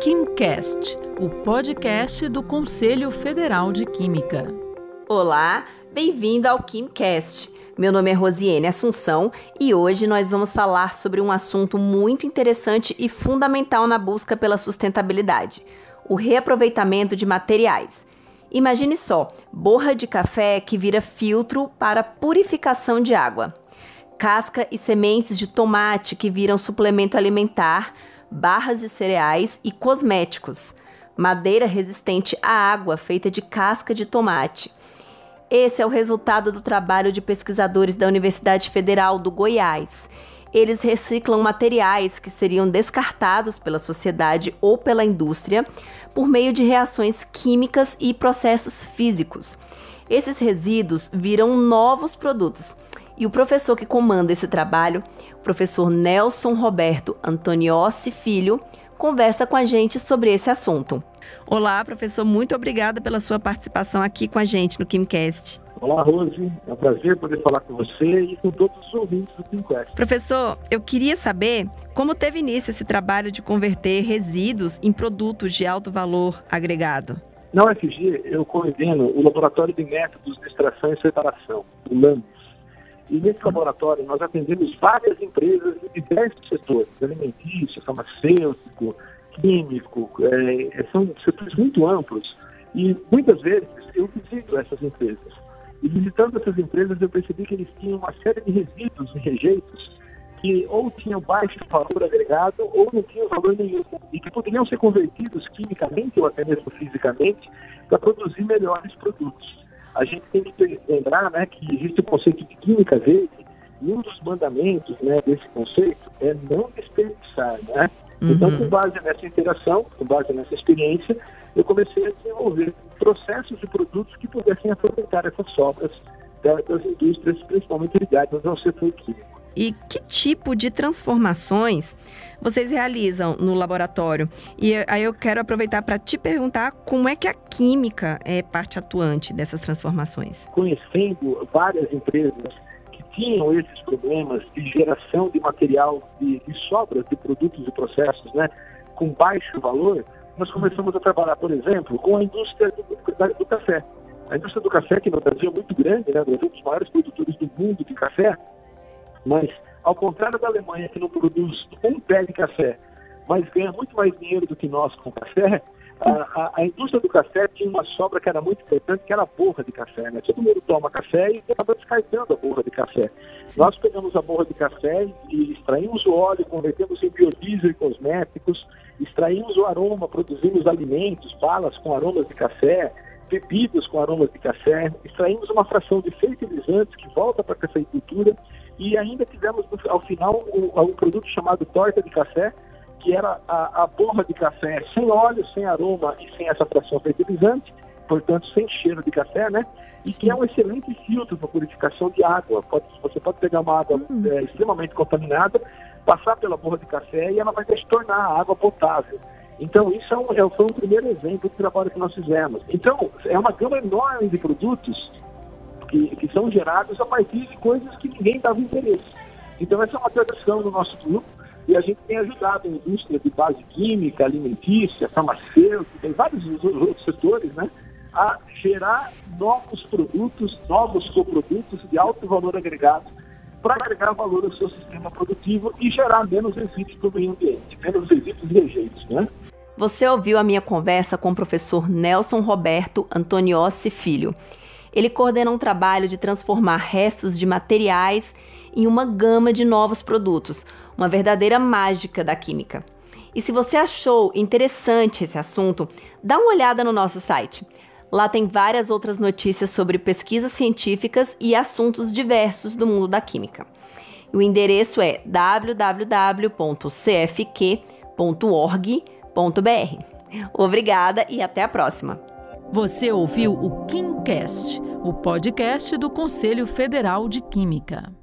KimCast, o podcast do Conselho Federal de Química. Olá, bem-vindo ao KimCast. Meu nome é Rosiane Assunção e hoje nós vamos falar sobre um assunto muito interessante e fundamental na busca pela sustentabilidade: o reaproveitamento de materiais. Imagine só, borra de café que vira filtro para purificação de água, casca e sementes de tomate que viram suplemento alimentar barras de cereais e cosméticos, madeira resistente à água feita de casca de tomate. Esse é o resultado do trabalho de pesquisadores da Universidade Federal do Goiás. Eles reciclam materiais que seriam descartados pela sociedade ou pela indústria por meio de reações químicas e processos físicos. Esses resíduos viram novos produtos. E o professor que comanda esse trabalho professor Nelson Roberto Antoniossi Filho, conversa com a gente sobre esse assunto. Olá, professor, muito obrigada pela sua participação aqui com a gente no KimCast. Olá, Rose. É um prazer poder falar com você e com todos os ouvintes do KimCast. Professor, eu queria saber como teve início esse trabalho de converter resíduos em produtos de alto valor agregado. Na UFG, eu coordeno o Laboratório de Métodos de Extração e Separação, o LAMPS e nesse laboratório nós atendemos várias empresas de diversos setores, alimentício, farmacêutico, químico, é, são setores muito amplos. E muitas vezes eu visito essas empresas. E visitando essas empresas eu percebi que eles tinham uma série de resíduos e rejeitos que ou tinham baixo valor agregado ou não tinham valor nenhum e que poderiam ser convertidos quimicamente ou até mesmo fisicamente para produzir melhores produtos a gente tem que lembrar né, que existe o conceito de química verde e um dos mandamentos né, desse conceito é não desperdiçar. Né? Uhum. Então, com base nessa interação, com base nessa experiência, eu comecei a desenvolver processos e produtos que pudessem aproveitar essas sobras das indústrias, principalmente ligadas ao setor químico. E que tipo de transformações vocês realizam no laboratório? E aí eu quero aproveitar para te perguntar como é que a química é parte atuante dessas transformações. Conhecendo várias empresas que tinham esses problemas de geração de material de, de sobras de produtos e processos, né, com baixo valor, nós começamos a trabalhar, por exemplo, com a indústria do, do café. A indústria do café, que no Brasil é muito grande, né, é um dos maiores produtores do mundo de café, mas, ao contrário da Alemanha, que não produz um pé de café, mas ganha muito mais dinheiro do que nós com café, a, a, a, indústria do café tinha uma sobra que era muito importante, que era a borra de café. Né? Todo mundo toma café e acaba descartando a borra de café. Sim. Nós pegamos a borra de café e extraímos o óleo, convertemos em biodiesel e cosméticos, extraímos o aroma, produzimos alimentos, balas com aromas de café, bebidas com aromas de café, extraímos uma fração de fertilizantes que volta para a cafeicultura e ainda tivemos ao final um, um produto chamado torta de café, que era a, a, borra de café sem óleo, sem aroma e sem essa fração fertilizante, portanto sem cheiro de café, né? E que é um excelente filtro para purificação de água. Pode, você pode pegar uma água uhum. é, extremamente contaminada, passar pela borra de café e ela vai se tornar a água potável. Então, isso é um, é, foi um primeiro exemplo do trabalho que nós fizemos. Então, é uma gama enorme de produtos que, que são gerados a partir de coisas que ninguém dava interesse. Então, essa é uma tradição do nosso grupo e a gente tem ajudado a indústria de base química, alimentícia, farmacêutica e vários outros setores, né, a gerar novos produtos, novos coprodutos de alto valor agregado para agregar valor ao seu sistema produtivo e gerar menos resíduos para o meio ambiente, menos resíduos e rejeitos, né? Você ouviu a minha conversa com o professor Nelson Roberto Antoniossi Filho. Ele coordena um trabalho de transformar restos de materiais em uma gama de novos produtos, uma verdadeira mágica da química. E se você achou interessante esse assunto, dá uma olhada no nosso site. Lá tem várias outras notícias sobre pesquisas científicas e assuntos diversos do mundo da química. O endereço é www.cfq.org.br. Obrigada e até a próxima! Você ouviu o KimCast, o podcast do Conselho Federal de Química.